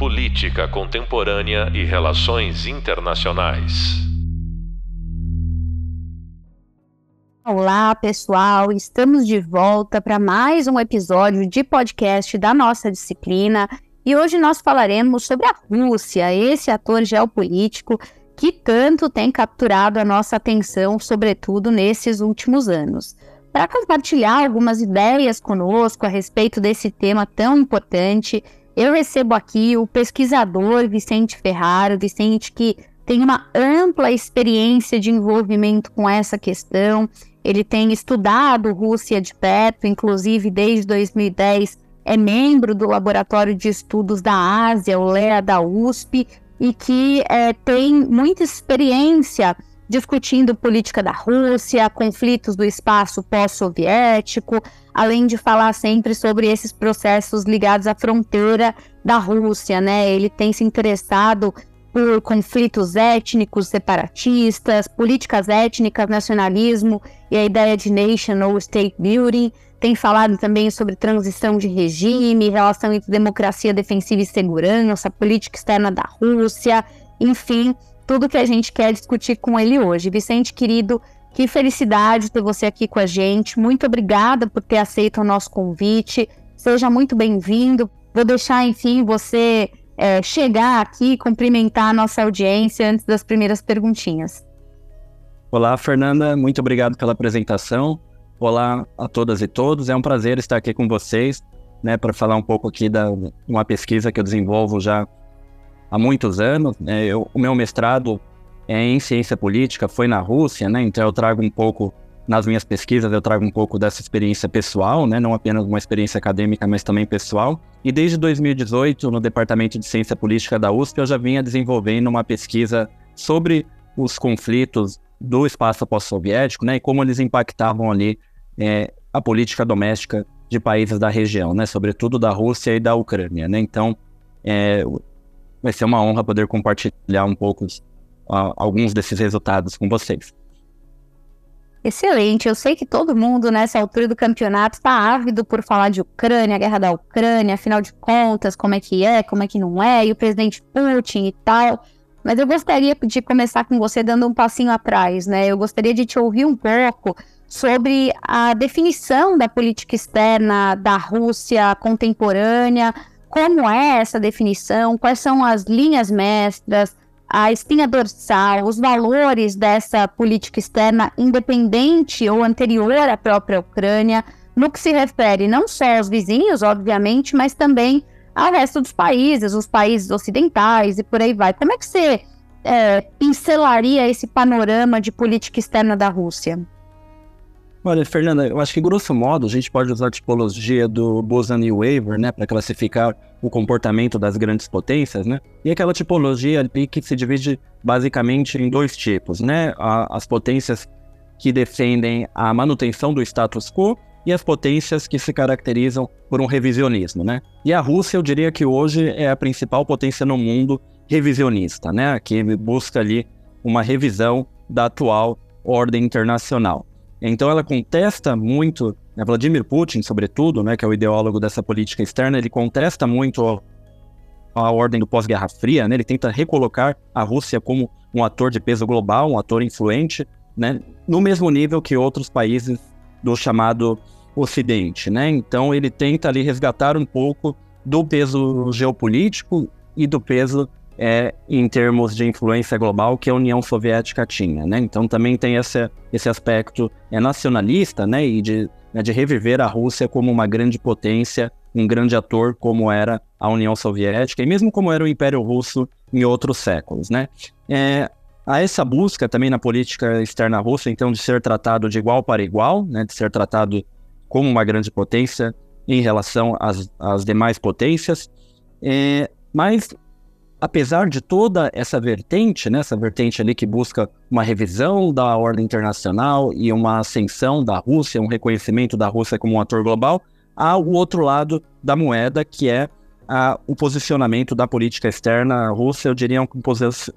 Política Contemporânea e Relações Internacionais. Olá, pessoal! Estamos de volta para mais um episódio de podcast da nossa disciplina e hoje nós falaremos sobre a Rússia, esse ator geopolítico que tanto tem capturado a nossa atenção, sobretudo nesses últimos anos. Para compartilhar algumas ideias conosco a respeito desse tema tão importante, eu recebo aqui o pesquisador Vicente Ferraro, Vicente que tem uma ampla experiência de envolvimento com essa questão. Ele tem estudado Rússia de perto, inclusive desde 2010 é membro do Laboratório de Estudos da Ásia, o LEA da USP, e que é, tem muita experiência discutindo política da Rússia, conflitos do espaço pós-soviético, além de falar sempre sobre esses processos ligados à fronteira da Rússia, né? Ele tem se interessado por conflitos étnicos separatistas, políticas étnicas, nacionalismo e a ideia de nation ou state building. Tem falado também sobre transição de regime, relação entre democracia defensiva e segurança, política externa da Rússia, enfim, tudo que a gente quer discutir com ele hoje. Vicente, querido, que felicidade ter você aqui com a gente. Muito obrigada por ter aceito o nosso convite. Seja muito bem-vindo. Vou deixar, enfim, você é, chegar aqui e cumprimentar a nossa audiência antes das primeiras perguntinhas. Olá, Fernanda. Muito obrigado pela apresentação. Olá a todas e todos. É um prazer estar aqui com vocês, né, para falar um pouco aqui da uma pesquisa que eu desenvolvo já há muitos anos. Né? Eu, o meu mestrado é em ciência política, foi na Rússia, né? Então eu trago um pouco nas minhas pesquisas eu trago um pouco dessa experiência pessoal, né? Não apenas uma experiência acadêmica, mas também pessoal. E desde 2018, no Departamento de Ciência Política da USP, eu já vinha desenvolvendo uma pesquisa sobre os conflitos do espaço pós-soviético, né? E como eles impactavam ali é, a política doméstica de países da região, né? Sobretudo da Rússia e da Ucrânia, né? Então, é, vai ser uma honra poder compartilhar um pouco uh, alguns desses resultados com vocês. Excelente. Eu sei que todo mundo nessa altura do campeonato está ávido por falar de Ucrânia, guerra da Ucrânia, afinal de contas, como é que é, como é que não é, e o presidente Putin e tal. Mas eu gostaria de começar com você dando um passinho atrás, né? Eu gostaria de te ouvir um pouco sobre a definição da política externa da Rússia contemporânea, como é essa definição, quais são as linhas mestras, a espinha dorsal, os valores dessa política externa independente ou anterior à própria Ucrânia, no que se refere não só aos vizinhos, obviamente, mas também ao resto dos países, os países ocidentais e por aí vai. Como é que você é, pincelaria esse panorama de política externa da Rússia? Olha, Fernanda, eu acho que grosso modo a gente pode usar a tipologia do Boson e Waver, né, para classificar o comportamento das grandes potências, né? E aquela tipologia ali que se divide basicamente em dois tipos, né? as potências que defendem a manutenção do status quo e as potências que se caracterizam por um revisionismo, né? E a Rússia, eu diria que hoje é a principal potência no mundo revisionista, né? Que busca ali uma revisão da atual ordem internacional. Então ela contesta muito, né, Vladimir Putin, sobretudo, né, que é o ideólogo dessa política externa, ele contesta muito a ordem do pós-Guerra Fria, né, ele tenta recolocar a Rússia como um ator de peso global, um ator influente, né, no mesmo nível que outros países do chamado Ocidente. Né? Então ele tenta ali resgatar um pouco do peso geopolítico e do peso é, em termos de influência global que a União Soviética tinha, né? Então também tem esse, esse aspecto é, nacionalista, né? E de, né, de reviver a Rússia como uma grande potência, um grande ator como era a União Soviética e mesmo como era o Império Russo em outros séculos, né? É, há essa busca também na política externa russa, então, de ser tratado de igual para igual, né? De ser tratado como uma grande potência em relação às, às demais potências. É, mas apesar de toda essa vertente, né, essa vertente ali que busca uma revisão da ordem internacional e uma ascensão da Rússia, um reconhecimento da Rússia como um ator global, há o outro lado da moeda, que é a, o posicionamento da política externa russa, eu diria um,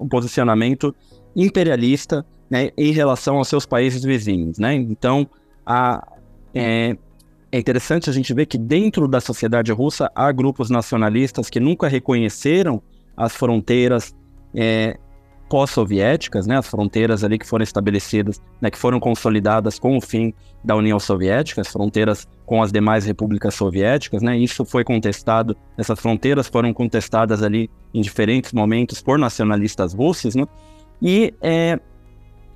um posicionamento imperialista né, em relação aos seus países vizinhos. Né? Então, a, é, é interessante a gente ver que dentro da sociedade russa há grupos nacionalistas que nunca reconheceram as fronteiras é, pós-soviéticas, né, as fronteiras ali que foram estabelecidas, né, que foram consolidadas com o fim da União Soviética, as fronteiras com as demais repúblicas soviéticas, né, isso foi contestado, essas fronteiras foram contestadas ali em diferentes momentos por nacionalistas russos, né, e, é,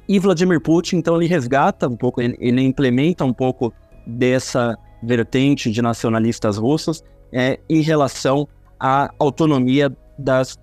e Vladimir Putin, então, ele resgata um pouco, ele, ele implementa um pouco dessa vertente de nacionalistas russos é, em relação à autonomia das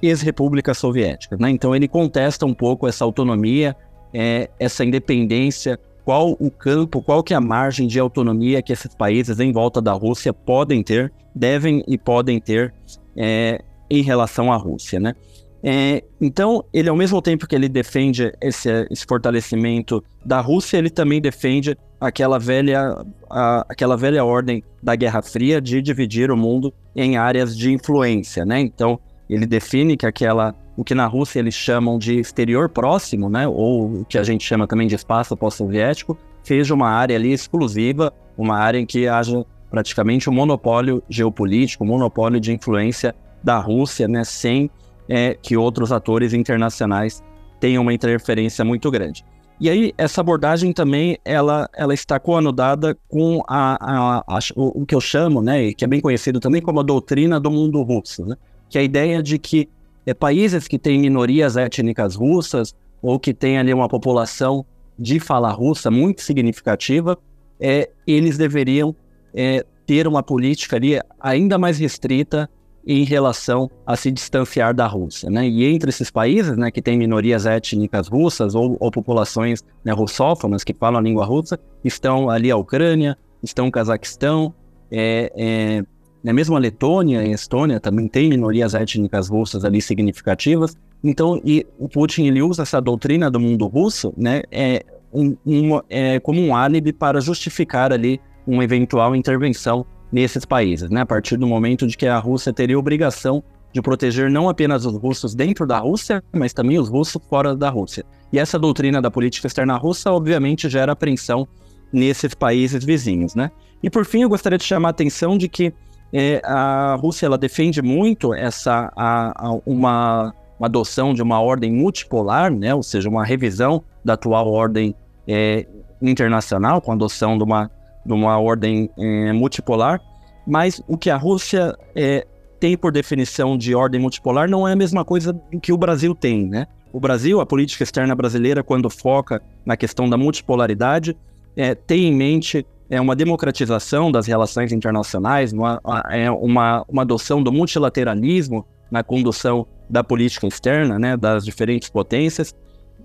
ex-repúblicas soviéticas. Né? Então ele contesta um pouco essa autonomia, é, essa independência, qual o campo, qual que é a margem de autonomia que esses países em volta da Rússia podem ter, devem e podem ter é, em relação à Rússia. Né? É, então, ele ao mesmo tempo que ele defende esse, esse fortalecimento da Rússia, ele também defende aquela velha, a, aquela velha ordem da Guerra Fria de dividir o mundo em áreas de influência, né? Então, ele define que aquela, o que na Rússia eles chamam de exterior próximo, né? Ou o que a gente chama também de espaço pós-soviético, seja uma área ali exclusiva, uma área em que haja praticamente um monopólio geopolítico, um monopólio de influência da Rússia, né? Sem é, que outros atores internacionais tenham uma interferência muito grande. E aí, essa abordagem também, ela, ela está coanudada com a, a, a, o, o, que eu chamo, né, e que é bem conhecido também como a doutrina do mundo russo, né, que é a ideia de que é, países que têm minorias étnicas russas ou que têm ali uma população de fala russa muito significativa, é, eles deveriam é, ter uma política ali ainda mais restrita em relação a se distanciar da Rússia, né? E entre esses países, né, que têm minorias étnicas russas ou, ou populações né, russófonas que falam a língua russa, estão ali a Ucrânia, estão o Cazaquistão, é, é, né, mesmo a Letônia e a Estônia também têm minorias étnicas russas ali significativas. Então, e o Putin ele usa essa doutrina do mundo russo, né, é, um, um, é como um álibi para justificar ali uma eventual intervenção nesses países, né? A partir do momento de que a Rússia teria obrigação de proteger não apenas os russos dentro da Rússia, mas também os russos fora da Rússia. E essa doutrina da política externa russa, obviamente, gera apreensão nesses países vizinhos, né? E por fim, eu gostaria de chamar a atenção de que é, a Rússia ela defende muito essa a, a, uma, uma, adoção de uma ordem multipolar, né? Ou seja, uma revisão da atual ordem é, internacional, com a adoção de uma de uma ordem é, multipolar, mas o que a Rússia é, tem por definição de ordem multipolar não é a mesma coisa que o Brasil tem, né? O Brasil, a política externa brasileira, quando foca na questão da multipolaridade, é, tem em mente é uma democratização das relações internacionais, uma, é uma, uma adoção do multilateralismo na condução da política externa, né, das diferentes potências.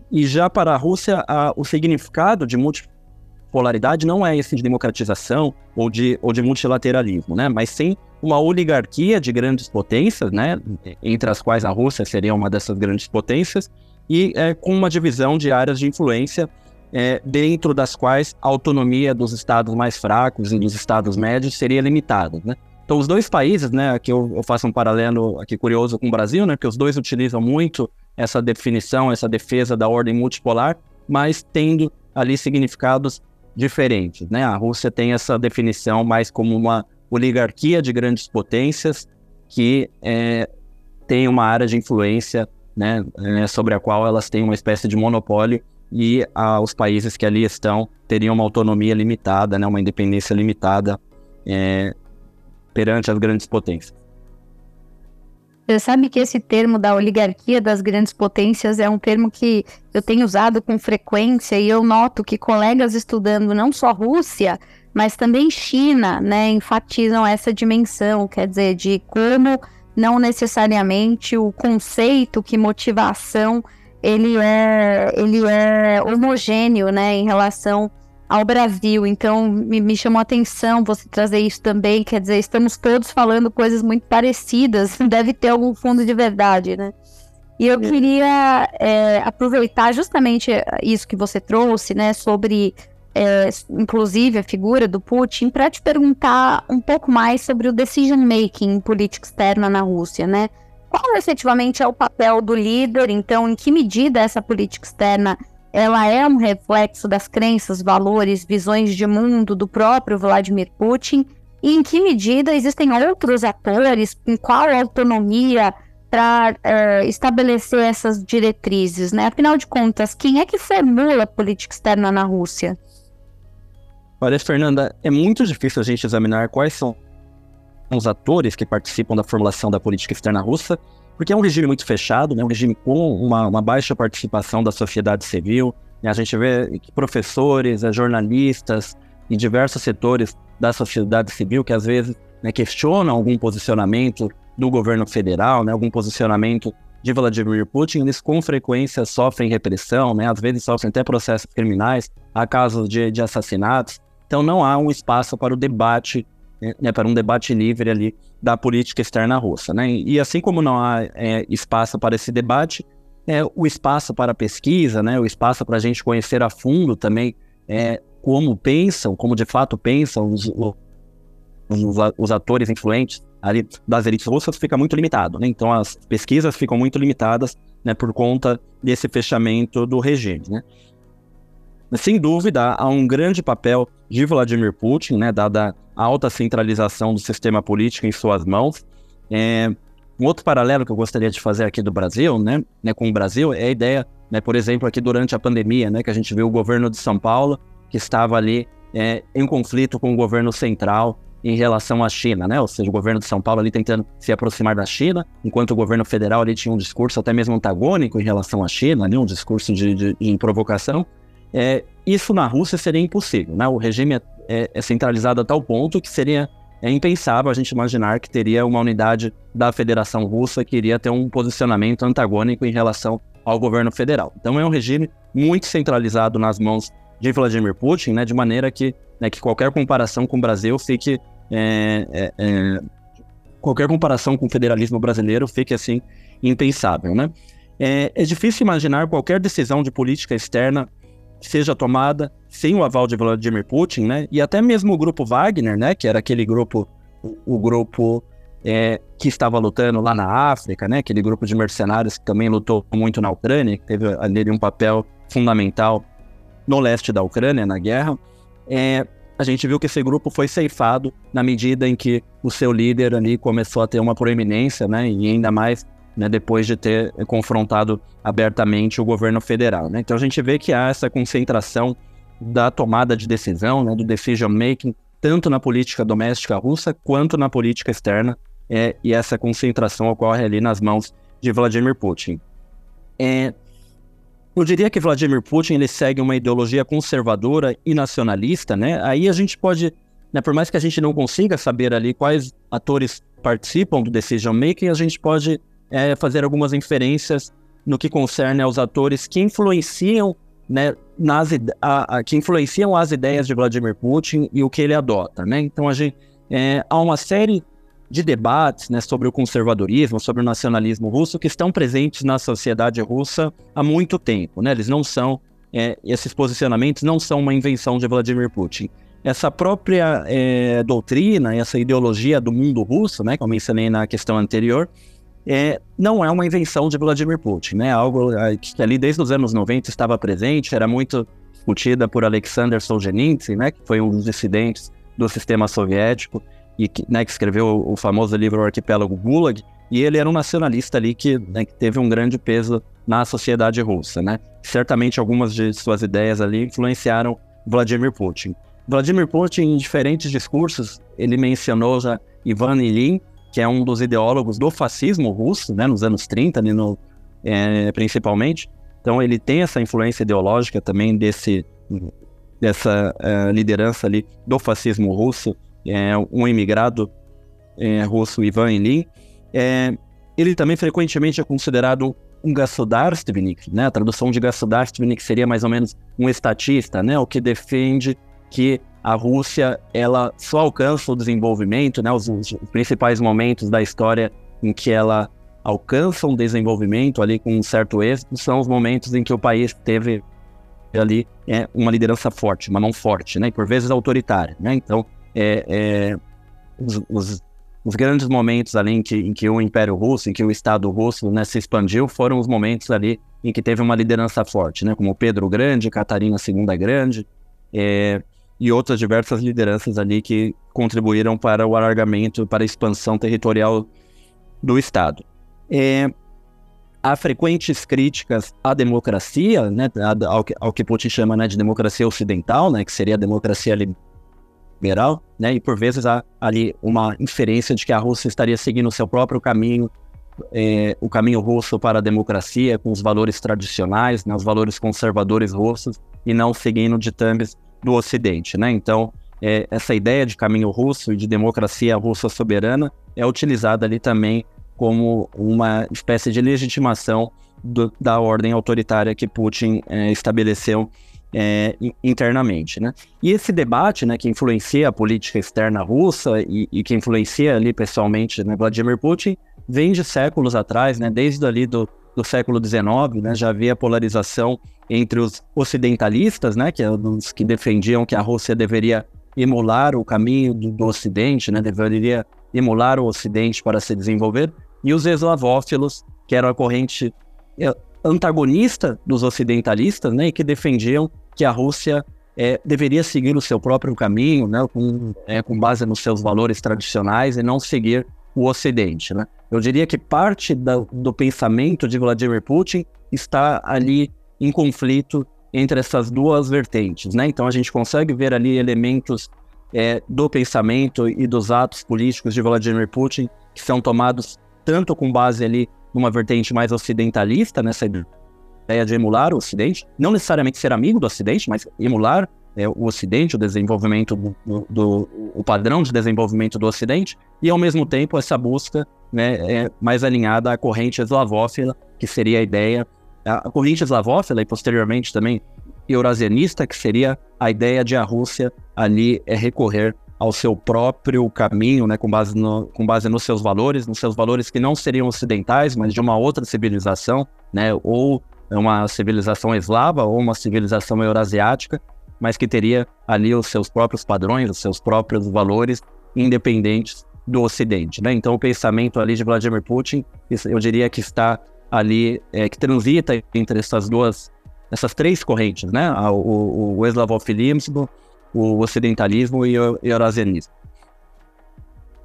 E já para a Rússia, a, o significado de multi, polaridade não é esse de democratização ou de, ou de multilateralismo, né? Mas sim uma oligarquia de grandes potências, né? Entre as quais a Rússia seria uma dessas grandes potências, e é, com uma divisão de áreas de influência é, dentro das quais a autonomia dos estados mais fracos e dos estados médios seria limitada, né? Então, os dois países, né, aqui eu, eu, faço um paralelo aqui curioso com o Brasil, né, que os dois utilizam muito essa definição, essa defesa da ordem multipolar, mas tendo ali significados diferentes. Né? A Rússia tem essa definição mais como uma oligarquia de grandes potências que é, tem uma área de influência né, é, sobre a qual elas têm uma espécie de monopólio e ah, os países que ali estão teriam uma autonomia limitada, né, uma independência limitada é, perante as grandes potências. Você sabe que esse termo da oligarquia das grandes potências é um termo que eu tenho usado com frequência e eu noto que colegas estudando não só Rússia, mas também China, né, enfatizam essa dimensão, quer dizer, de como não necessariamente o conceito que motiva a ação ele é, ele é homogêneo, né, em relação ao Brasil. Então, me, me chamou a atenção você trazer isso também. Quer dizer, estamos todos falando coisas muito parecidas. Deve ter algum fundo de verdade, né? E eu é. queria é, aproveitar justamente isso que você trouxe, né, sobre, é, inclusive, a figura do Putin, para te perguntar um pouco mais sobre o decision making em política externa na Rússia, né? Qual efetivamente é o papel do líder? Então, em que medida essa política externa ela é um reflexo das crenças, valores, visões de mundo do próprio Vladimir Putin? E em que medida existem outros atores, com qual autonomia para é, estabelecer essas diretrizes, né? Afinal de contas, quem é que formula a política externa na Rússia? Olha, Fernanda, é muito difícil a gente examinar quais são os atores que participam da formulação da política externa russa, porque é um regime muito fechado, né? um regime com uma, uma baixa participação da sociedade civil. Né? A gente vê que professores, eh, jornalistas e diversos setores da sociedade civil que às vezes né, questionam algum posicionamento do governo federal, né, algum posicionamento de Vladimir Putin, eles com frequência sofrem repressão, né, às vezes sofrem até processos criminais, há casos de, de assassinatos. Então não há um espaço para o debate né, para um debate livre ali da política externa russa. Né? E assim como não há é, espaço para esse debate, é, o espaço para pesquisa, né, o espaço para a gente conhecer a fundo também é, como pensam, como de fato pensam os, os, os atores influentes ali das elites russas fica muito limitado. Né? Então as pesquisas ficam muito limitadas né, por conta desse fechamento do regime. Né? Sem dúvida, há um grande papel de Vladimir Putin, né, dada alta centralização do sistema político em suas mãos. É, um outro paralelo que eu gostaria de fazer aqui do Brasil, né, né, com o Brasil, é a ideia, né, por exemplo, aqui durante a pandemia, né, que a gente viu o governo de São Paulo, que estava ali é, em conflito com o governo central em relação à China, né? Ou seja, o governo de São Paulo ali tentando se aproximar da China, enquanto o governo federal ali tinha um discurso até mesmo antagônico em relação à China, ali, um discurso de, de, de provocação. É, isso na Rússia seria impossível, né? O regime é, é, é centralizado a tal ponto que seria é impensável a gente imaginar que teria uma unidade da Federação Russa que iria ter um posicionamento antagônico em relação ao governo federal. Então é um regime muito centralizado nas mãos de Vladimir Putin, né, de maneira que, né, que qualquer comparação com o Brasil fique é, é, é, qualquer comparação com o federalismo brasileiro fique assim impensável, né? É, é difícil imaginar qualquer decisão de política externa seja tomada sem o aval de Vladimir Putin, né? E até mesmo o grupo Wagner, né? Que era aquele grupo, o, grupo é, que estava lutando lá na África, né? Aquele grupo de mercenários que também lutou muito na Ucrânia, que teve ali um papel fundamental no leste da Ucrânia na guerra. É, a gente viu que esse grupo foi ceifado na medida em que o seu líder ali começou a ter uma proeminência, né? E ainda mais né, depois de ter confrontado abertamente o governo federal. Né? Então a gente vê que há essa concentração da tomada de decisão, né, do decision making, tanto na política doméstica russa quanto na política externa, é, e essa concentração ocorre ali nas mãos de Vladimir Putin. É, eu diria que Vladimir Putin ele segue uma ideologia conservadora e nacionalista, né? Aí a gente pode, né, por mais que a gente não consiga saber ali quais atores participam do decision making, a gente pode é, fazer algumas inferências no que concerne aos atores que influenciam, né, nas, a, a, que influenciam as ideias de Vladimir Putin e o que ele adota, né? Então a gente é, há uma série de debates né, sobre o conservadorismo, sobre o nacionalismo russo que estão presentes na sociedade russa há muito tempo, né? Eles não são é, esses posicionamentos não são uma invenção de Vladimir Putin. Essa própria é, doutrina, essa ideologia do mundo russo, né, que eu mencionei na questão anterior, é, não é uma invenção de Vladimir Putin, né? Algo é, que ali desde os anos 90 estava presente, era muito discutida por Alexander Solzhenitsyn, né? Que foi um dos dissidentes do sistema soviético e que, né, que escreveu o famoso livro o Arquipélago Gulag. E ele era um nacionalista ali que, né, que teve um grande peso na sociedade russa, né? Certamente algumas de suas ideias ali influenciaram Vladimir Putin. Vladimir Putin, em diferentes discursos, ele mencionou já Ivan Ilyin, que é um dos ideólogos do fascismo russo, né, nos anos 30, ali no, é, principalmente. Então ele tem essa influência ideológica também desse, dessa uh, liderança ali do fascismo russo, é, um imigrado é, russo, Ivan Ilyin. É, ele também frequentemente é considerado um Gasudarstvenik, né? A tradução de Gasudarstvenik seria mais ou menos um estatista, né? O que defende que a Rússia ela só alcança o desenvolvimento, né, os, os, principais momentos da história em que ela alcança um desenvolvimento ali com um certo êxito são os momentos em que o país teve ali é, uma liderança forte, uma mão forte, né, e por vezes autoritária, né. Então, é, é, os, os, os grandes momentos ali em que, em que o Império Russo, em que o Estado Russo né, se expandiu, foram os momentos ali em que teve uma liderança forte, né, como Pedro Grande, Catarina II Grande, é, e outras diversas lideranças ali que contribuíram para o alargamento, para a expansão territorial do Estado. É, há frequentes críticas à democracia, né, ao, que, ao que Putin chama né, de democracia ocidental, né, que seria a democracia liberal, né, e por vezes há ali uma inferência de que a Rússia estaria seguindo o seu próprio caminho, é, o caminho russo para a democracia, com os valores tradicionais, né, os valores conservadores russos, e não seguindo ditames do Ocidente. Né? Então, é, essa ideia de caminho russo e de democracia russa soberana é utilizada ali também como uma espécie de legitimação do, da ordem autoritária que Putin é, estabeleceu é, internamente, né? E esse debate, né, que influencia a política externa russa e, e que influencia ali pessoalmente né, Vladimir Putin, vem de séculos atrás, né, desde ali do, do século XIX, né, já havia polarização entre os ocidentalistas, né, que é os que defendiam que a Rússia deveria emular o caminho do, do Ocidente, né, deveria emular o Ocidente para se desenvolver, e os eslavófilos, que eram a corrente é, antagonista dos ocidentalistas, né, e que defendiam que a Rússia é, deveria seguir o seu próprio caminho, né, com, é, com base nos seus valores tradicionais e não seguir o Ocidente. Né? Eu diria que parte da, do pensamento de Vladimir Putin está ali em conflito entre essas duas vertentes. Né? Então a gente consegue ver ali elementos é, do pensamento e dos atos políticos de Vladimir Putin que são tomados tanto com base ali numa vertente mais ocidentalista, nessa ideia de emular o Ocidente, não necessariamente ser amigo do Ocidente, mas emular é, o Ocidente, o desenvolvimento do, do, o padrão de desenvolvimento do Ocidente, e ao mesmo tempo essa busca né, é mais alinhada à corrente eslavófila, que seria a ideia, a corrente eslavófila e posteriormente também eurasianista, que seria a ideia de a Rússia ali é recorrer ao seu próprio caminho, né, com, base no, com base nos seus valores, nos seus valores que não seriam ocidentais, mas de uma outra civilização, né, ou uma civilização eslava ou uma civilização eurasiática, mas que teria ali os seus próprios padrões, os seus próprios valores independentes do Ocidente. Né? Então, o pensamento ali de Vladimir Putin, eu diria que está ali, é, que transita entre essas duas, essas três correntes, né? O, o, o eslavofilismo, o ocidentalismo e o eurasianismo.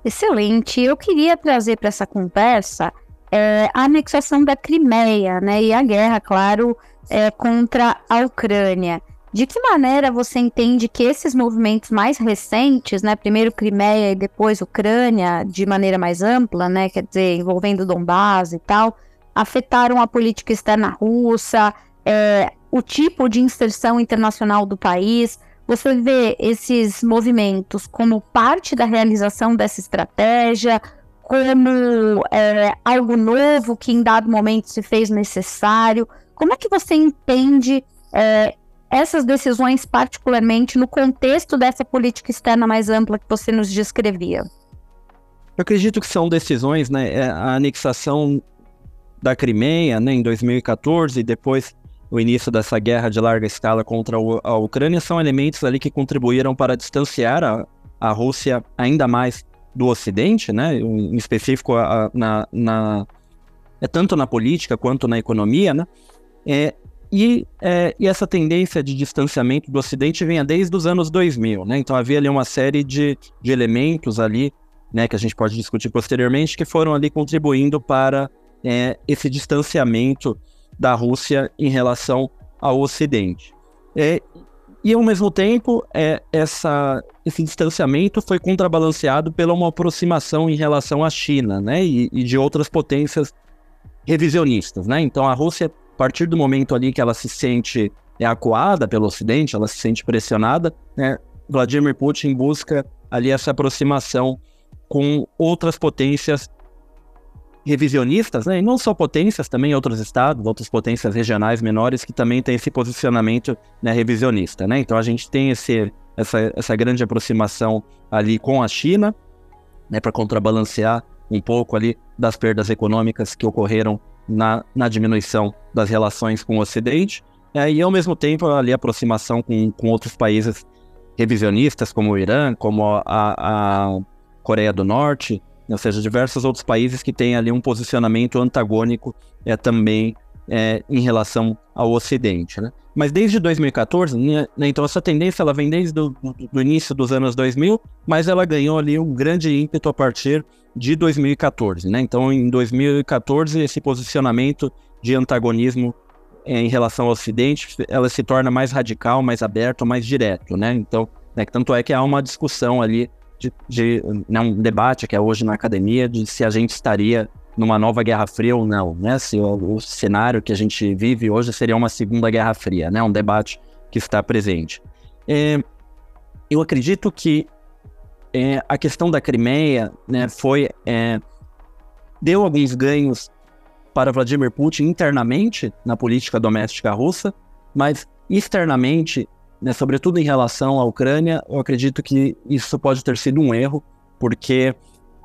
Excelente. Eu queria trazer para essa conversa é, a anexação da Crimeia, né, e a guerra, claro, é, contra a Ucrânia. De que maneira você entende que esses movimentos mais recentes, né, primeiro Crimeia e depois Ucrânia, de maneira mais ampla, né, quer dizer, envolvendo Donbass e tal, afetaram a política externa russa, é, o tipo de inserção internacional do país? Você vê esses movimentos como parte da realização dessa estratégia, como é, algo novo que em dado momento se fez necessário? Como é que você entende é, essas decisões, particularmente no contexto dessa política externa mais ampla que você nos descrevia? Eu acredito que são decisões, né? É, a anexação da Crimeia, né, em 2014, e depois o início dessa guerra de larga escala contra a Ucrânia são elementos ali que contribuíram para distanciar a, a Rússia ainda mais do Ocidente, né? Em específico a, na, na, é tanto na política quanto na economia, né? É, e, é, e, essa tendência de distanciamento do Ocidente vinha desde os anos 2000, né? Então havia ali uma série de, de elementos ali, né, que a gente pode discutir posteriormente, que foram ali contribuindo para é, esse distanciamento da Rússia em relação ao Ocidente. É, e ao mesmo tempo, é, essa, esse distanciamento foi contrabalanceado pela uma aproximação em relação à China, né, e, e de outras potências revisionistas, né. Então a Rússia, partir do momento ali que ela se sente é, acuada pelo Ocidente, ela se sente pressionada, né, Vladimir Putin busca ali essa aproximação com outras potências revisionistas, né? E não só potências, também outros estados, outras potências regionais menores que também têm esse posicionamento né, revisionista, né? Então a gente tem esse, essa, essa grande aproximação ali com a China, né? Para contrabalancear um pouco ali das perdas econômicas que ocorreram na, na diminuição das relações com o Ocidente, é, e ao mesmo tempo ali a aproximação com, com outros países revisionistas, como o Irã, como a, a Coreia do Norte, ou seja, diversos outros países que têm ali um posicionamento antagônico é, também é, em relação ao Ocidente. Né? Mas desde 2014, né, então essa tendência ela vem desde o do, início dos anos 2000, mas ela ganhou ali um grande ímpeto a partir de 2014. Né? Então, em 2014, esse posicionamento de antagonismo é, em relação ao Ocidente, ela se torna mais radical, mais aberto, mais direto. Né? Então, né, tanto é que há uma discussão ali de, de né, um debate que é hoje na academia de se a gente estaria numa nova Guerra Fria ou não, né? Se o, o, cenário que a gente vive hoje seria uma segunda Guerra Fria, né? Um debate que está presente. É, eu acredito que é, a questão da Crimeia, né, foi é, deu alguns ganhos para Vladimir Putin internamente na política doméstica russa, mas externamente né, sobretudo em relação à Ucrânia, eu acredito que isso pode ter sido um erro, porque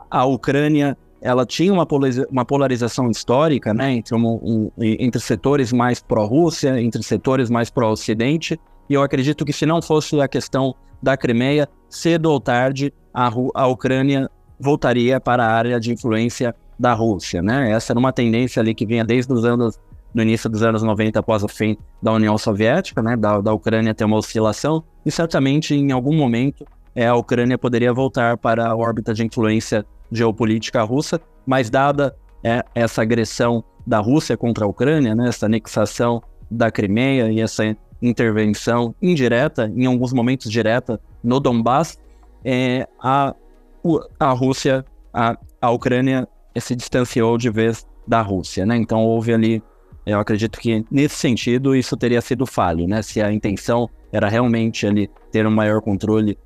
a Ucrânia ela tinha uma, uma polarização histórica né, entre, um, um, entre setores mais pró-Rússia, entre setores mais pró-Ocidente, e eu acredito que se não fosse a questão da Crimeia, cedo ou tarde a, a Ucrânia voltaria para a área de influência da Rússia. Né? Essa era uma tendência ali que vinha desde os anos no início dos anos 90, após o fim da União Soviética, né, da, da Ucrânia ter uma oscilação, e certamente em algum momento é, a Ucrânia poderia voltar para a órbita de influência geopolítica russa, mas dada é, essa agressão da Rússia contra a Ucrânia, né, essa anexação da Crimeia e essa intervenção indireta, em alguns momentos direta, no Donbass, é, a, a Rússia, a, a Ucrânia se distanciou de vez da Rússia, né? Então houve ali eu acredito que, nesse sentido, isso teria sido falho, né? Se a intenção era realmente ali ter um maior controle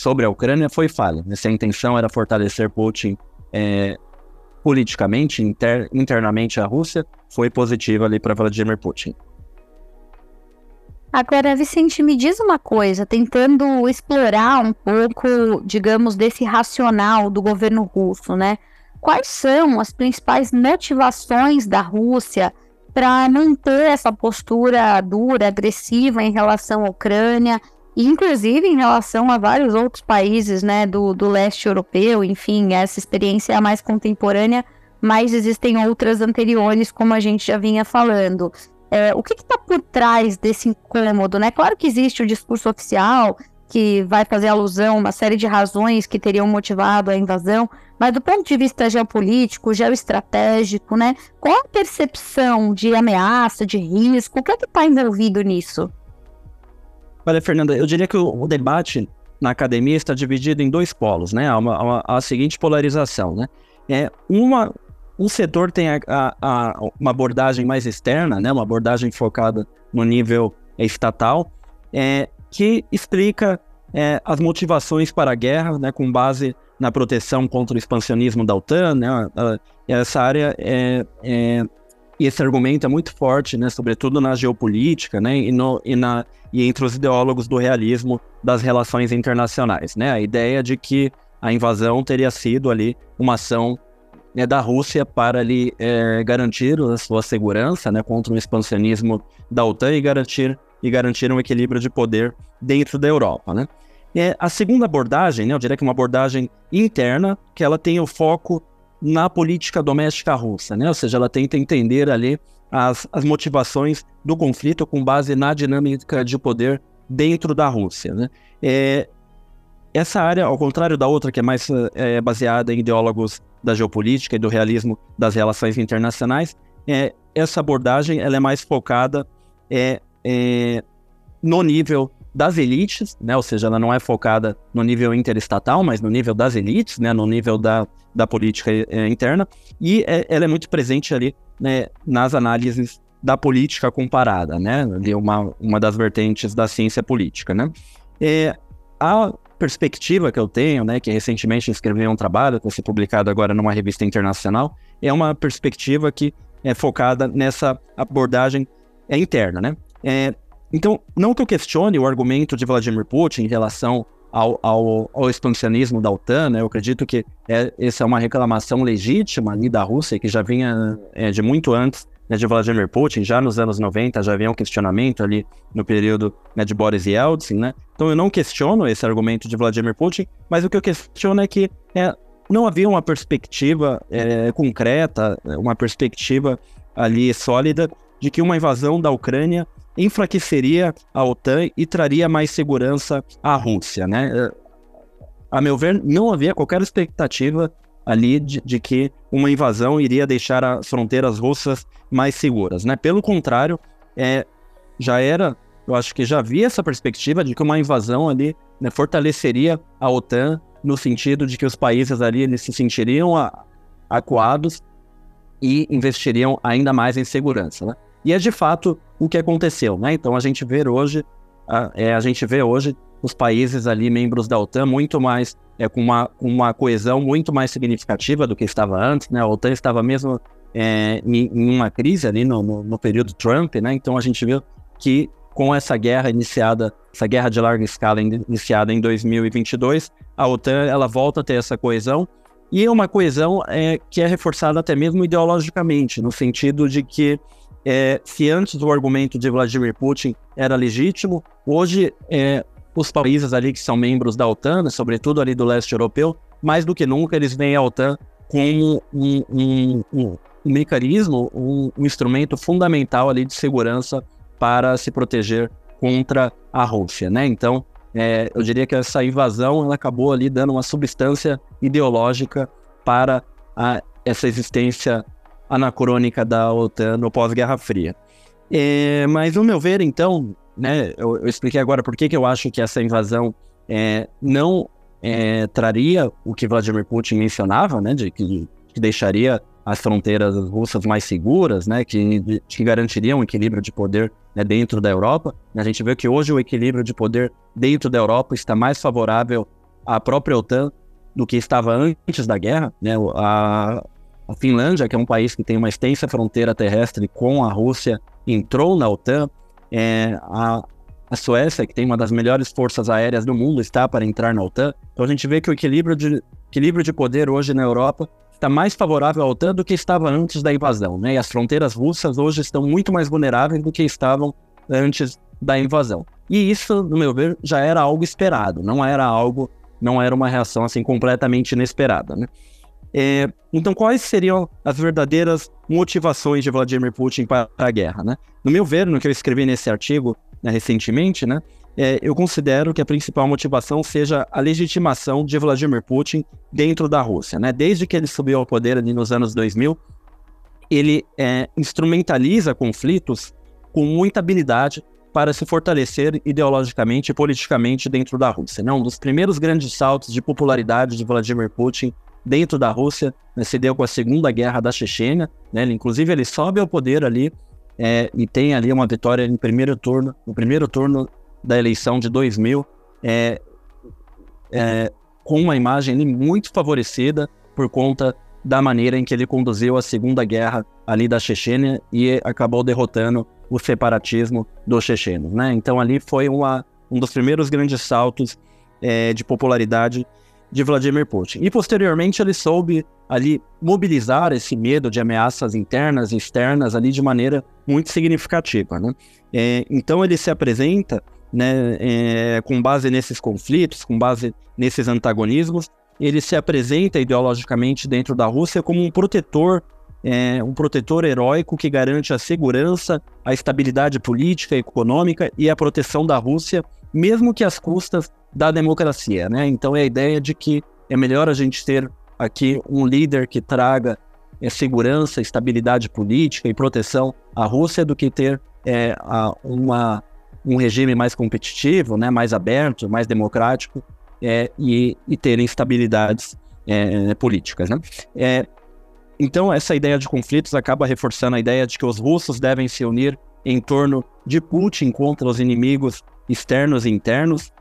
sobre a Ucrânia, foi falho. Se a intenção era fortalecer Putin é, politicamente, inter, internamente a Rússia, foi positiva ali para Vladimir Putin. Agora, Vicente, me diz uma coisa, tentando explorar um pouco, digamos, desse racional do governo russo, né? Quais são as principais motivações da Rússia para manter essa postura dura, agressiva em relação à Ucrânia, inclusive em relação a vários outros países né, do, do leste europeu, enfim, essa experiência é a mais contemporânea, mas existem outras anteriores, como a gente já vinha falando. É, o que está por trás desse incômodo? Né? Claro que existe o discurso oficial, que vai fazer alusão a uma série de razões que teriam motivado a invasão, mas do ponto de vista geopolítico, geoestratégico, né? Qual a percepção de ameaça, de risco? O que é que está envolvido nisso? Olha, Fernanda, eu diria que o, o, debate na academia está dividido em dois polos, né? Há, uma, uma, a seguinte polarização, né? É, uma, um setor tem a, a, a, uma abordagem mais externa, né? Uma abordagem focada no nível estatal, é, que explica é, as motivações para a guerra, né, com base na proteção contra o expansionismo da OTAN. Né, essa área é, é, e esse argumento é muito forte, né, sobretudo na geopolítica, né, e, no, e, na, e entre os ideólogos do realismo das relações internacionais, né, a ideia de que a invasão teria sido ali uma ação né, da Rússia para ali é, garantir a sua segurança, né, contra o expansionismo da OTAN e garantir e garantir um equilíbrio de poder dentro da Europa, né? E a segunda abordagem, né, eu diria que uma abordagem interna, que ela tem o foco na política doméstica russa, né? Ou seja, ela tenta entender ali as, as motivações do conflito com base na dinâmica de poder dentro da Rússia, né? É, essa área, ao contrário da outra, que é mais é, baseada em ideólogos da geopolítica e do realismo das relações internacionais, é, essa abordagem ela é mais focada é, é, no nível das elites, né? Ou seja, ela não é focada no nível interestatal, mas no nível das elites, né? No nível da, da política é, interna. E é, ela é muito presente ali né, nas análises da política comparada, né? Ali uma, uma das vertentes da ciência política, né? É, a perspectiva que eu tenho, né, que recentemente escrevi um trabalho, que vai ser publicado agora numa revista internacional, é uma perspectiva que é focada nessa abordagem interna, né? É, então, não que eu questione o argumento de Vladimir Putin em relação ao, ao, ao expansionismo da OTAN, né? eu acredito que é, essa é uma reclamação legítima ali da Rússia, que já vinha é, de muito antes né, de Vladimir Putin, já nos anos 90 já havia um questionamento ali no período né, de Boris Yeltsin, né? Então eu não questiono esse argumento de Vladimir Putin, mas o que eu questiono é que é, não havia uma perspectiva é, concreta, uma perspectiva ali sólida de que uma invasão da Ucrânia enfraqueceria a OTAN e traria mais segurança à Rússia, né? A meu ver, não havia qualquer expectativa ali de, de, que uma invasão iria deixar as fronteiras russas mais seguras, né? Pelo contrário, é, já era, eu acho que já havia essa perspectiva de que uma invasão ali né, fortaleceria a OTAN no sentido de que os países ali eles se sentiriam a, acuados e investiriam ainda mais em segurança, né? E é de fato o que aconteceu, né? Então a gente vê hoje, a, é, a gente vê hoje os países ali membros da OTAN muito mais é, com uma, uma coesão muito mais significativa do que estava antes, né? A OTAN estava mesmo é, em, em, uma crise ali no, no, no, período Trump, né? Então a gente viu que com essa guerra iniciada, essa guerra de larga escala iniciada em 2022, a OTAN ela volta a ter essa coesão e é uma coesão é, que é reforçada até mesmo ideologicamente, no sentido de que é, se antes o argumento de Vladimir Putin era legítimo, hoje é, os países ali que são membros da OTAN, né, sobretudo ali do leste europeu, mais do que nunca eles veem a OTAN como um, um, um, um mecanismo, um, instrumento fundamental ali de segurança para se proteger contra a Rússia, né? Então, é, eu diria que essa invasão ela acabou ali dando uma substância ideológica para a, essa existência anacrônica da OTAN no pós-Guerra Fria. É, mas, no meu ver, então, né, eu, eu, expliquei agora por que, que eu acho que essa invasão é, não é, traria o que Vladimir Putin mencionava, né, de que, que deixaria as fronteiras russas mais seguras, né, que, que garantiriam um equilíbrio de poder né, dentro da Europa. A gente vê que hoje o equilíbrio de poder dentro da Europa está mais favorável à própria OTAN do que estava antes da guerra. Né? A, a Finlândia, que é um país que tem uma extensa fronteira terrestre com a Rússia, entrou na OTAN. É, a, a Suécia, que tem uma das melhores forças aéreas do mundo, está para entrar na OTAN. Então a gente vê que o equilíbrio de, equilíbrio de poder hoje na Europa está mais favorável à OTAN do que estava antes da invasão, né? E as fronteiras russas hoje estão muito mais vulneráveis do que estavam antes da invasão. E isso, no meu ver, já era algo esperado, não era algo, não era uma reação assim completamente inesperada, né? É, então, quais seriam as verdadeiras motivações de Vladimir Putin para a guerra, né? No meu ver, no que eu escrevi nesse artigo né, recentemente, né? é, eu considero que a principal motivação seja a legitimação de Vladimir Putin dentro da Rússia. Né? Desde que ele subiu ao poder ali nos anos 2000, ele é, instrumentaliza conflitos com muita habilidade para se fortalecer ideologicamente e politicamente dentro da Rússia. Né? Um dos primeiros grandes saltos de popularidade de Vladimir Putin dentro da Rússia né, se deu com a Segunda Guerra da Chechênia. Né? Inclusive, ele sobe ao poder ali é, e tem ali uma vitória em primeiro turno, no primeiro turno da eleição de 2000, é, é, com uma imagem ali muito favorecida por conta da maneira em que ele conduziu a Segunda Guerra ali da Chechênia e acabou derrotando o separatismo dos chechenos, né? Então ali foi uma, um dos primeiros grandes saltos é, de popularidade de Vladimir Putin. E posteriormente ele soube ali mobilizar esse medo de ameaças internas e externas ali de maneira muito significativa, né? É, então ele se apresenta né, é, com base nesses conflitos, com base nesses antagonismos, ele se apresenta ideologicamente dentro da Rússia como um protetor, é, um protetor heróico que garante a segurança, a estabilidade política, econômica e a proteção da Rússia, mesmo que às custas da democracia. Né? Então é a ideia de que é melhor a gente ter aqui um líder que traga é, segurança, estabilidade política e proteção à Rússia do que ter é, a, uma um regime mais competitivo, né, mais aberto, mais democrático é, e, e terem estabilidades é, políticas. Né? É, então, essa ideia de conflitos acaba reforçando a ideia de que os russos devem se unir em torno de Putin contra os inimigos externos e internos.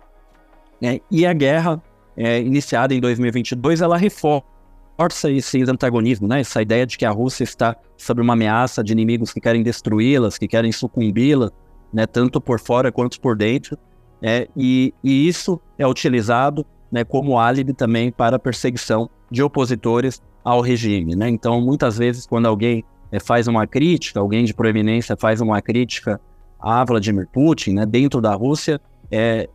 Né? E a guerra, é, iniciada em 2022, ela reforça esse antagonismo, né? essa ideia de que a Rússia está sob uma ameaça de inimigos que querem destruí-las, que querem sucumbi-la, né, tanto por fora quanto por dentro, é, e, e, isso é utilizado né, como álibi também para a perseguição de opositores ao regime. Né? Então, muitas vezes, quando alguém é, faz uma crítica, alguém de proeminência faz uma crítica a Vladimir Putin, né, dentro da Rússia, é,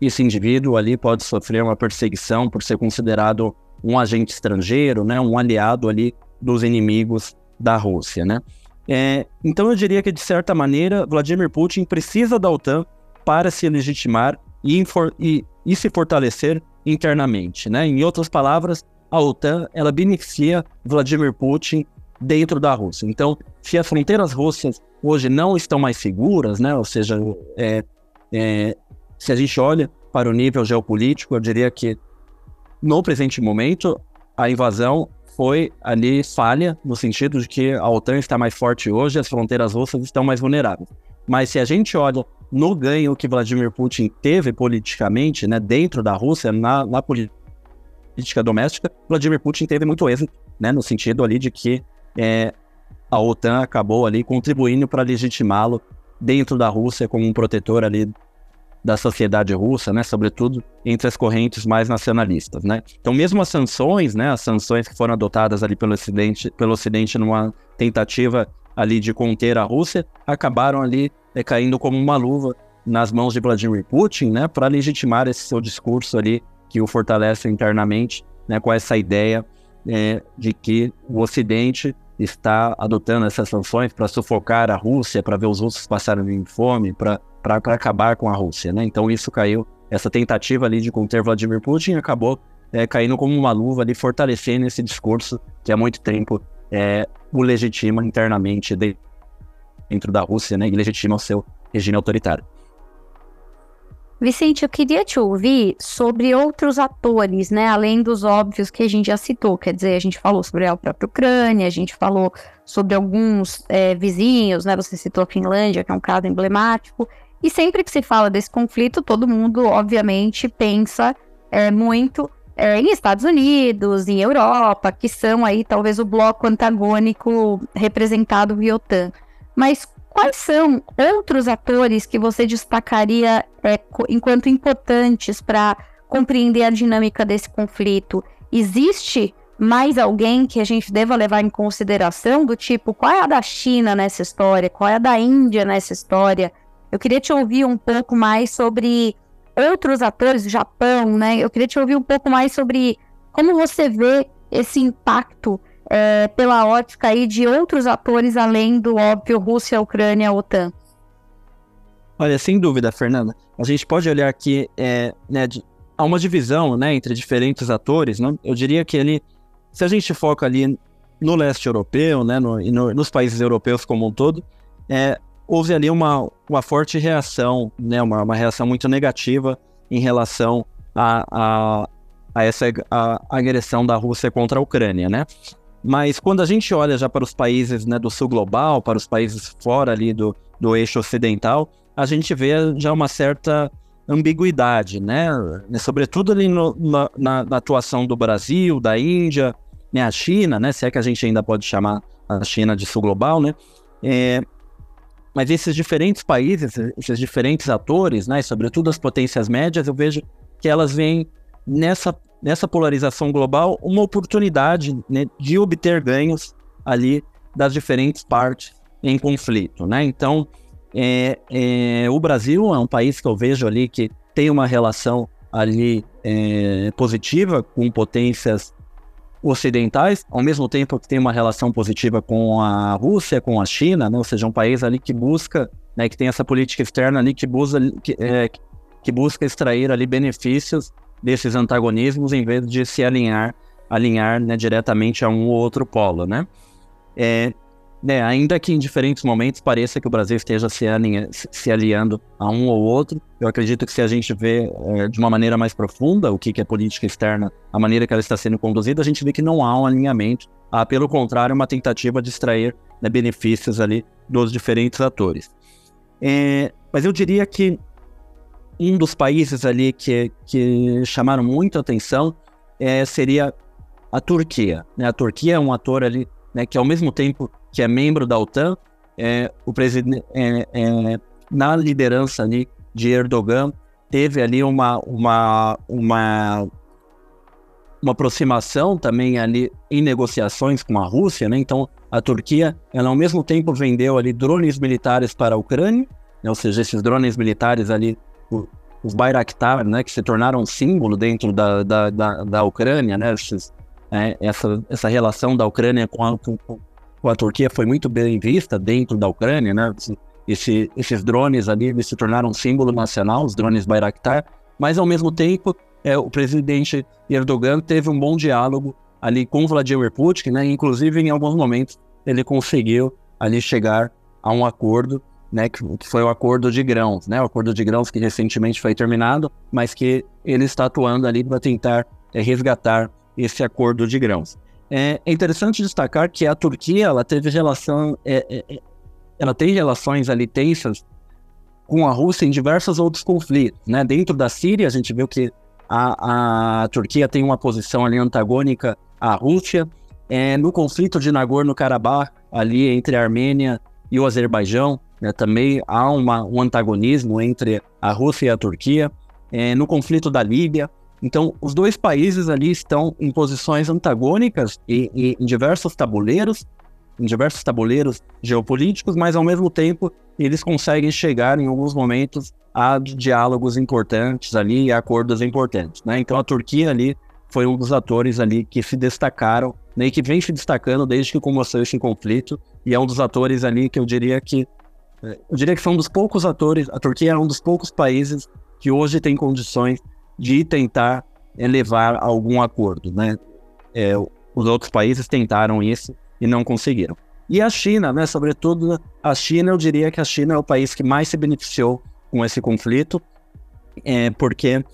esse indivíduo ali pode sofrer uma perseguição por ser considerado um agente estrangeiro, né, um aliado ali dos inimigos da Rússia, né? É, então eu diria que de certa maneira Vladimir Putin precisa da OTAN para se legitimar e, e, e se fortalecer internamente, né? Em outras palavras, a OTAN ela beneficia Vladimir Putin dentro da Rússia. Então, se as fronteiras russas hoje não estão mais seguras, né? Ou seja, é, é, se a gente olha para o nível geopolítico, eu diria que no presente momento a invasão foi ali falha no sentido de que a OTAN está mais forte hoje, as fronteiras russas estão mais vulneráveis. Mas se a gente olha no ganho que Vladimir Putin teve politicamente, né, dentro da Rússia, na, na política doméstica, Vladimir Putin teve muito êxito, né, no sentido ali de que é, a OTAN acabou ali contribuindo para legitimá-lo dentro da Rússia como um protetor ali da sociedade russa, né, sobretudo entre as correntes mais nacionalistas, né. Então, mesmo as sanções, né, as sanções que foram adotadas ali pelo Ocidente, pelo Ocidente numa tentativa ali de conter a Rússia, acabaram ali é, caindo como uma luva nas mãos de Vladimir Putin, né, para legitimar esse seu discurso ali que o fortalece internamente, né, com essa ideia é, de que o Ocidente está adotando essas sanções para sufocar a Rússia, para ver os russos passarem fome, para acabar com a Rússia, né? Então isso caiu, essa tentativa ali de conter Vladimir Putin acabou é, caindo como uma luva ali, fortalecendo esse discurso que há muito tempo é, o legitima internamente dentro da Rússia, né? E legitima o seu regime autoritário. Vicente, eu queria te ouvir sobre outros atores, né? Além dos óbvios que a gente já citou. Quer dizer, a gente falou sobre a própria Ucrânia, a gente falou sobre alguns é, vizinhos, né? Você citou a Finlândia, que é um caso emblemático. E sempre que se fala desse conflito, todo mundo, obviamente, pensa é, muito é, em Estados Unidos, em Europa, que são aí talvez o bloco antagônico representado via OTAN. Mas Quais são outros atores que você destacaria é, enquanto importantes para compreender a dinâmica desse conflito? Existe mais alguém que a gente deva levar em consideração do tipo, qual é a da China nessa história? Qual é a da Índia nessa história? Eu queria te ouvir um pouco mais sobre outros atores, Japão, né? Eu queria te ouvir um pouco mais sobre como você vê esse impacto é, pela ótica aí de outros atores além do óbvio Rússia, Ucrânia, OTAN? Olha, sem dúvida, Fernanda. A gente pode olhar aqui, é, né, de, há uma divisão, né, entre diferentes atores. Né? Eu diria que ele, se a gente foca ali no leste europeu, né, no, e no, nos países europeus como um todo, é, houve ali uma, uma forte reação, né, uma, uma reação muito negativa em relação a, a, a essa a, agressão da Rússia contra a Ucrânia, né? Mas quando a gente olha já para os países né, do sul global, para os países fora ali do, do eixo ocidental, a gente vê já uma certa ambiguidade, né? Sobretudo ali no, na, na, atuação do Brasil, da Índia, né? a China, né? Se é que a gente ainda pode chamar a China de sul global, né? É, mas esses diferentes países, esses diferentes atores, né? Sobretudo as potências médias, eu vejo que elas vêm nessa nessa polarização global, uma oportunidade né, de obter ganhos ali das diferentes partes em conflito, né? Então, é, é, o Brasil é um país que eu vejo ali que tem uma relação ali é, positiva com potências ocidentais, ao mesmo tempo que tem uma relação positiva com a Rússia, com a China, né? ou seja, um país ali que busca, né, que tem essa política externa ali que busca, que, é, que busca extrair ali benefícios desses antagonismos em vez de se alinhar alinhar né, diretamente a um ou outro polo, né? É, né, ainda que em diferentes momentos pareça que o Brasil esteja se, alinha, se aliando a um ou outro, eu acredito que se a gente vê é, de uma maneira mais profunda o que, que é política externa, a maneira que ela está sendo conduzida, a gente vê que não há um alinhamento, há pelo contrário uma tentativa de extrair né, benefícios ali dos diferentes atores. É, mas eu diria que um dos países ali que, que chamaram muito atenção é, seria a Turquia. Né? A Turquia é um ator ali né, que, ao mesmo tempo que é membro da OTAN, é, o presidente é, é, na liderança ali de Erdogan teve ali uma, uma, uma, uma aproximação também ali em negociações com a Rússia, né? Então a Turquia, ela ao mesmo tempo vendeu ali drones militares para a Ucrânia, né? ou seja, esses drones militares ali os Bayraktar, né, que se tornaram um símbolo dentro da, da, da, da Ucrânia, né, esses, é, essa, essa relação da Ucrânia com a, com a Turquia foi muito bem vista dentro da Ucrânia, né? Esse, esses drones ali se tornaram um símbolo nacional, os drones Bayraktar, mas ao mesmo tempo é, o presidente Erdogan teve um bom diálogo ali com Vladimir Putin, né? Inclusive em alguns momentos ele conseguiu ali chegar a um acordo, né? Que, que foi o acordo de grãos, né? O acordo de grãos que recentemente foi terminado, mas que ele está atuando ali para tentar é, resgatar esse acordo de grãos. É, é, interessante destacar que a Turquia ela teve relação, é, é, é, ela tem relações ali tensas com a Rússia em diversos outros conflitos, né? Dentro da Síria a gente viu que a, a Turquia tem uma posição ali antagônica à Rússia. É, no conflito de Nagorno-Karabakh ali entre a Armênia e o Azerbaijão, né, também há uma, um antagonismo entre a Rússia e a Turquia. É, no conflito da Líbia, então, os dois países ali estão em posições antagônicas e, e, em diversos tabuleiros, em diversos tabuleiros geopolíticos, mas ao mesmo tempo eles conseguem chegar em alguns momentos a diálogos importantes ali, a acordos importantes, né? Então a Turquia ali foi um dos atores ali que se destacaram, né, e que vem se destacando desde que começou esse conflito, e é um dos atores ali que eu diria que é, eu diria que são um dos poucos atores, a Turquia é um dos poucos países que hoje tem condições de tentar levar a algum acordo, né? É, os outros países tentaram isso e não conseguiram. E a China, né? Sobretudo a China, eu diria que a China é o país que mais se beneficiou com esse conflito, é, porque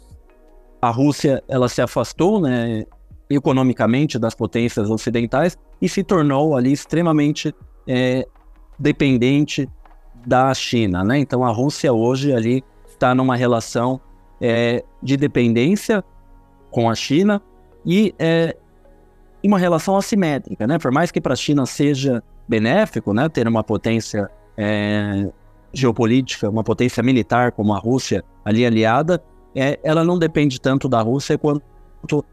a Rússia ela se afastou, né? Economicamente das potências ocidentais e se tornou ali extremamente é, dependente da China, né? Então a Rússia hoje ali está numa relação é, de dependência com a China e é, uma relação assimétrica, né? Por mais que para a China seja benéfico, né, ter uma potência é, geopolítica, uma potência militar como a Rússia ali aliada, é, ela não depende tanto da Rússia quanto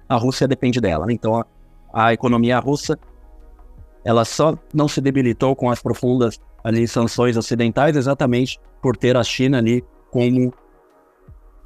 a Rússia depende dela. Né? Então a, a economia russa ela só não se debilitou com as profundas ali sanções ocidentais exatamente por ter a China ali como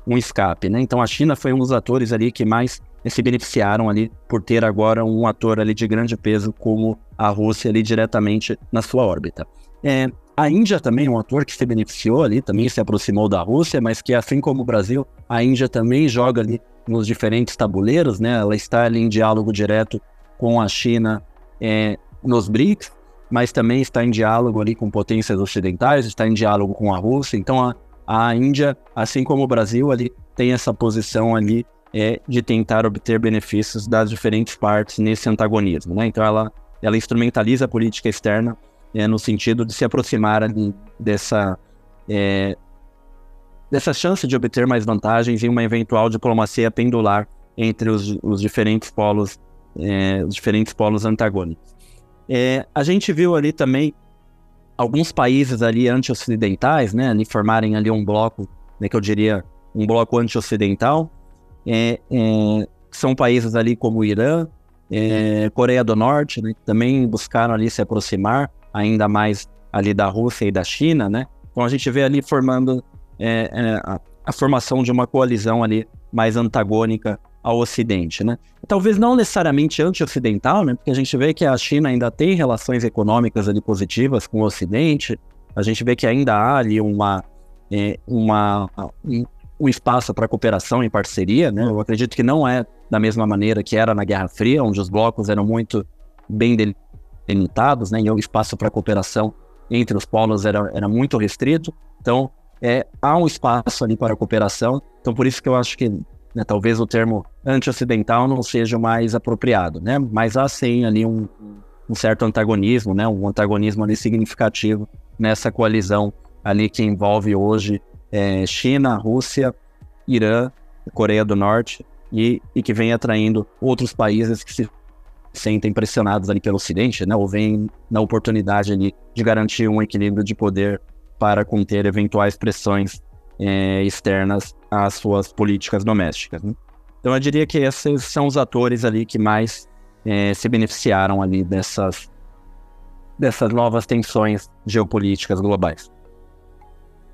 um escape, né? Então a China foi um dos atores ali que mais se beneficiaram ali por ter agora um ator ali de grande peso como a Rússia ali diretamente na sua órbita. É, a Índia também é um ator que se beneficiou ali, também se aproximou da Rússia, mas que assim como o Brasil, a Índia também joga ali nos diferentes tabuleiros, né? Ela está ali em diálogo direto com a China é, nos BRICS, mas também está em diálogo ali com potências ocidentais, está em diálogo com a Rússia. Então a, a Índia, assim como o Brasil, ali tem essa posição ali é, de tentar obter benefícios das diferentes partes nesse antagonismo, né? Então ela, ela instrumentaliza a política externa é, no sentido de se aproximar ali dessa é, dessa chance de obter mais vantagens em uma eventual diplomacia pendular entre os, os diferentes polos é, os diferentes polos antagônicos. É, a gente viu ali também alguns países ali anti-ocidentais, né, ali formarem ali um bloco, né, que eu diria um bloco anti-ocidental, é, é, são países ali como o Irã, é, Coreia do Norte, né, que também buscaram ali se aproximar ainda mais ali da Rússia e da China, né, então a gente vê ali formando é, é, a, a formação de uma coalizão ali mais antagônica ao Ocidente, né? Talvez não necessariamente anti-ocidental, né? Porque a gente vê que a China ainda tem relações econômicas ali positivas com o Ocidente. A gente vê que ainda há ali uma, é, uma um, espaço para cooperação e parceria, né? Eu acredito que não é da mesma maneira que era na Guerra Fria, onde os blocos eram muito bem delimitados, né? E o espaço para cooperação entre os polos era, era muito restrito. Então, é, há um espaço ali para cooperação. Então, por isso que eu acho que né, talvez o termo anti-ocidental não seja mais apropriado, né? Mas há sim ali um, um certo antagonismo, né? Um antagonismo ali significativo nessa coalizão ali que envolve hoje é, China, Rússia, Irã, Coreia do Norte e, e que vem atraindo outros países que se sentem pressionados ali pelo Ocidente, né? Ou vem na oportunidade ali de garantir um equilíbrio de poder para conter eventuais pressões é, externas às suas políticas domésticas. Né? Então eu diria que esses são os atores ali que mais é, se beneficiaram ali dessas, dessas novas tensões geopolíticas globais.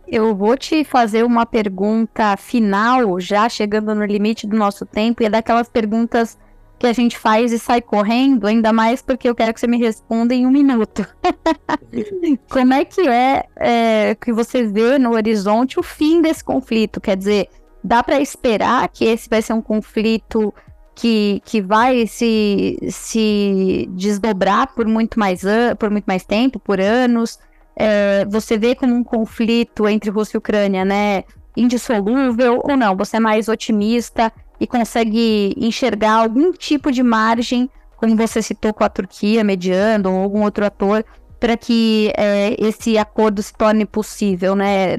Eu vou te fazer uma pergunta final, já chegando no limite do nosso tempo, e é daquelas perguntas que a gente faz e sai correndo, ainda mais porque eu quero que você me responda em um minuto. Como é que é, é, que você vê no horizonte o fim desse conflito? Quer dizer, dá para esperar que esse vai ser um conflito que, que vai se, se desdobrar por muito mais por muito mais tempo, por anos? É, você vê como um conflito entre Rússia e Ucrânia, né? Indissolúvel ou não? Você é mais otimista e consegue enxergar algum tipo de margem, como você citou com a Turquia mediando, ou algum outro ator, para que é, esse acordo se torne possível, né?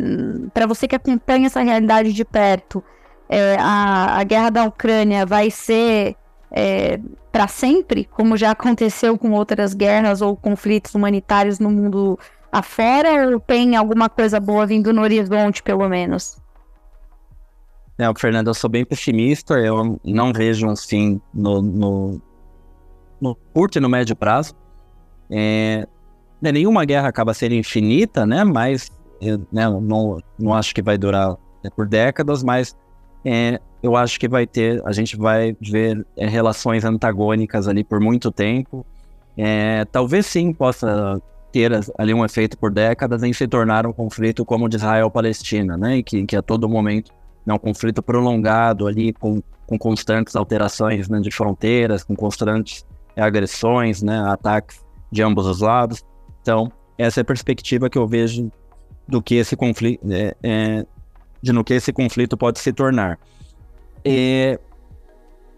Para você que acompanha essa realidade de perto, é, a, a, guerra da Ucrânia vai ser é, para sempre, como já aconteceu com outras guerras ou conflitos humanitários no mundo afora, ou tem alguma coisa boa vindo no horizonte, pelo menos? É, Fernando, eu sou bem pessimista, eu não vejo um fim no, no, no curto e no médio prazo. É, né, nenhuma guerra acaba sendo infinita, né? Mas eu né, não, não acho que vai durar né, por décadas, mas é, eu acho que vai ter, a gente vai ver é, relações antagônicas ali por muito tempo. É, talvez sim possa ter ali um efeito por décadas em se tornar um conflito como o de Israel-Palestina, né? E que, que a todo momento né, um conflito prolongado ali com, com constantes alterações né, de fronteiras, com constantes é, agressões, né, ataques de ambos os lados. Então, essa é a perspectiva que eu vejo do que esse conflito, é, é, de no que esse conflito pode se tornar. É,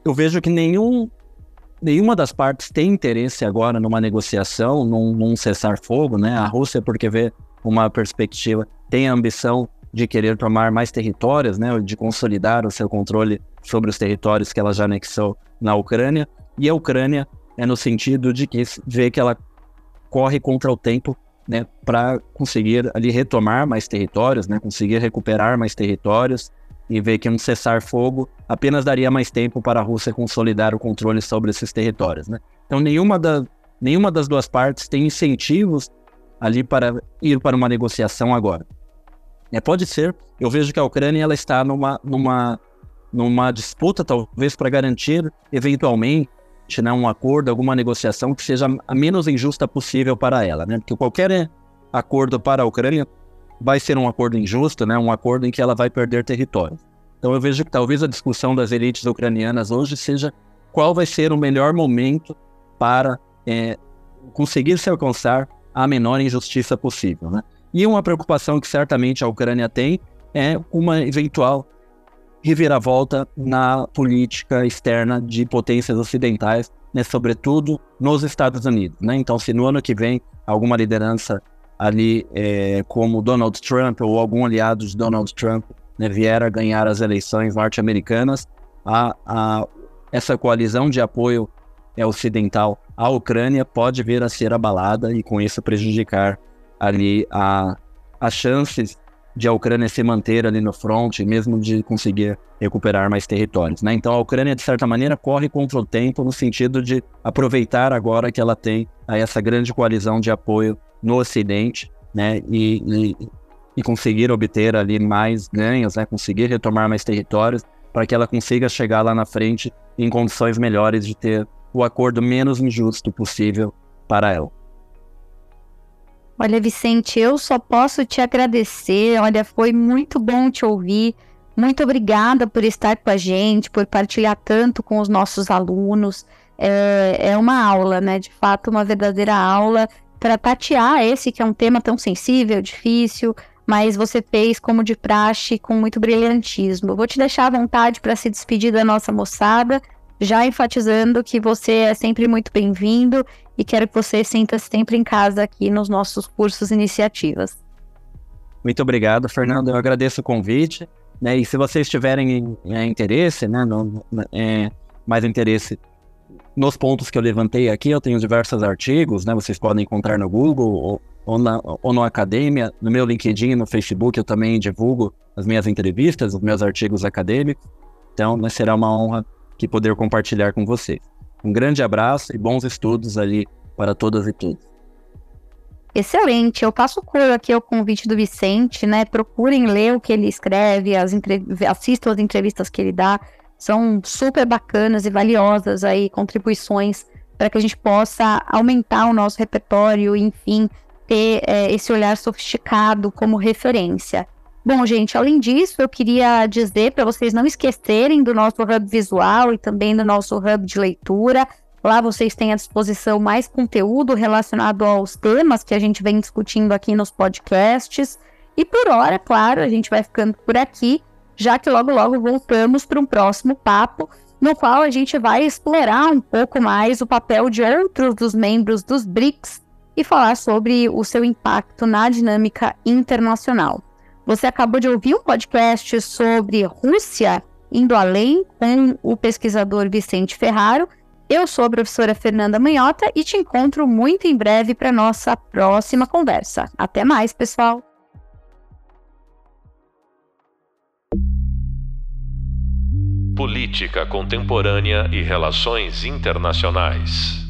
eu vejo que nenhum, nenhuma das partes tem interesse agora numa negociação, num, num cessar-fogo, né? A Rússia, porque vê uma perspectiva, tem a ambição de querer tomar mais territórios, né, de consolidar o seu controle sobre os territórios que ela já anexou na Ucrânia, e a Ucrânia é no sentido de que vê que ela corre contra o tempo, né, para conseguir ali retomar mais territórios, né, conseguir recuperar mais territórios e ver que um cessar-fogo apenas daria mais tempo para a Rússia consolidar o controle sobre esses territórios, né? Então nenhuma, da, nenhuma das duas partes tem incentivos ali para ir para uma negociação agora. É, pode ser. Eu vejo que a Ucrânia ela está numa, numa, numa disputa, talvez, para garantir, eventualmente, né, um acordo, alguma negociação que seja a menos injusta possível para ela. Né? Porque qualquer acordo para a Ucrânia vai ser um acordo injusto, né? um acordo em que ela vai perder território. Então eu vejo que talvez a discussão das elites ucranianas hoje seja qual vai ser o melhor momento para é, conseguir se alcançar a menor injustiça possível. Né? E uma preocupação que certamente a Ucrânia tem é uma eventual reviravolta na política externa de potências ocidentais, né, sobretudo nos Estados Unidos. Né? Então, se no ano que vem alguma liderança ali é, como Donald Trump ou algum aliado de Donald Trump né, vier a ganhar as eleições norte-americanas, a, a, essa coalizão de apoio é, ocidental à Ucrânia pode vir a ser abalada e com isso prejudicar ali a, as chances de a Ucrânia se manter ali no front, mesmo de conseguir recuperar mais territórios. Né? Então a Ucrânia, de certa maneira, corre contra o tempo no sentido de aproveitar agora que ela tem essa grande coalizão de apoio no Ocidente né? e, e, e conseguir obter ali mais ganhos, né? conseguir retomar mais territórios, para que ela consiga chegar lá na frente em condições melhores de ter o acordo menos injusto possível para ela. Olha, Vicente, eu só posso te agradecer. Olha, foi muito bom te ouvir. Muito obrigada por estar com a gente, por partilhar tanto com os nossos alunos. É, é uma aula, né? De fato, uma verdadeira aula para tatear esse que é um tema tão sensível, difícil, mas você fez como de praxe com muito brilhantismo. Vou te deixar à vontade para se despedir da nossa moçada já enfatizando que você é sempre muito bem-vindo e quero que você sinta -se sempre em casa aqui nos nossos cursos e iniciativas. Muito obrigado, Fernando. Eu agradeço o convite. Né, e se vocês tiverem é, interesse, né, no, é, mais interesse nos pontos que eu levantei aqui, eu tenho diversos artigos, né, vocês podem encontrar no Google ou, ou, na, ou no Academia, no meu LinkedIn, no Facebook, eu também divulgo as minhas entrevistas, os meus artigos acadêmicos. Então, né, será uma honra que poder compartilhar com vocês. Um grande abraço e bons estudos ali para todas e todos. Excelente, eu passo aqui ao convite do Vicente, né? Procurem ler o que ele escreve, as assistam as entrevistas que ele dá, são super bacanas e valiosas aí, contribuições para que a gente possa aumentar o nosso repertório, enfim, ter é, esse olhar sofisticado como referência. Bom, gente, além disso, eu queria dizer para vocês não esquecerem do nosso hub visual e também do nosso hub de leitura. Lá vocês têm à disposição mais conteúdo relacionado aos temas que a gente vem discutindo aqui nos podcasts. E por hora, claro, a gente vai ficando por aqui, já que logo logo voltamos para um próximo papo, no qual a gente vai explorar um pouco mais o papel de outros dos membros dos BRICS e falar sobre o seu impacto na dinâmica internacional. Você acabou de ouvir um podcast sobre Rússia indo além com o pesquisador Vicente Ferraro. Eu sou a professora Fernanda Manhota e te encontro muito em breve para nossa próxima conversa. Até mais, pessoal! Política Contemporânea e Relações Internacionais.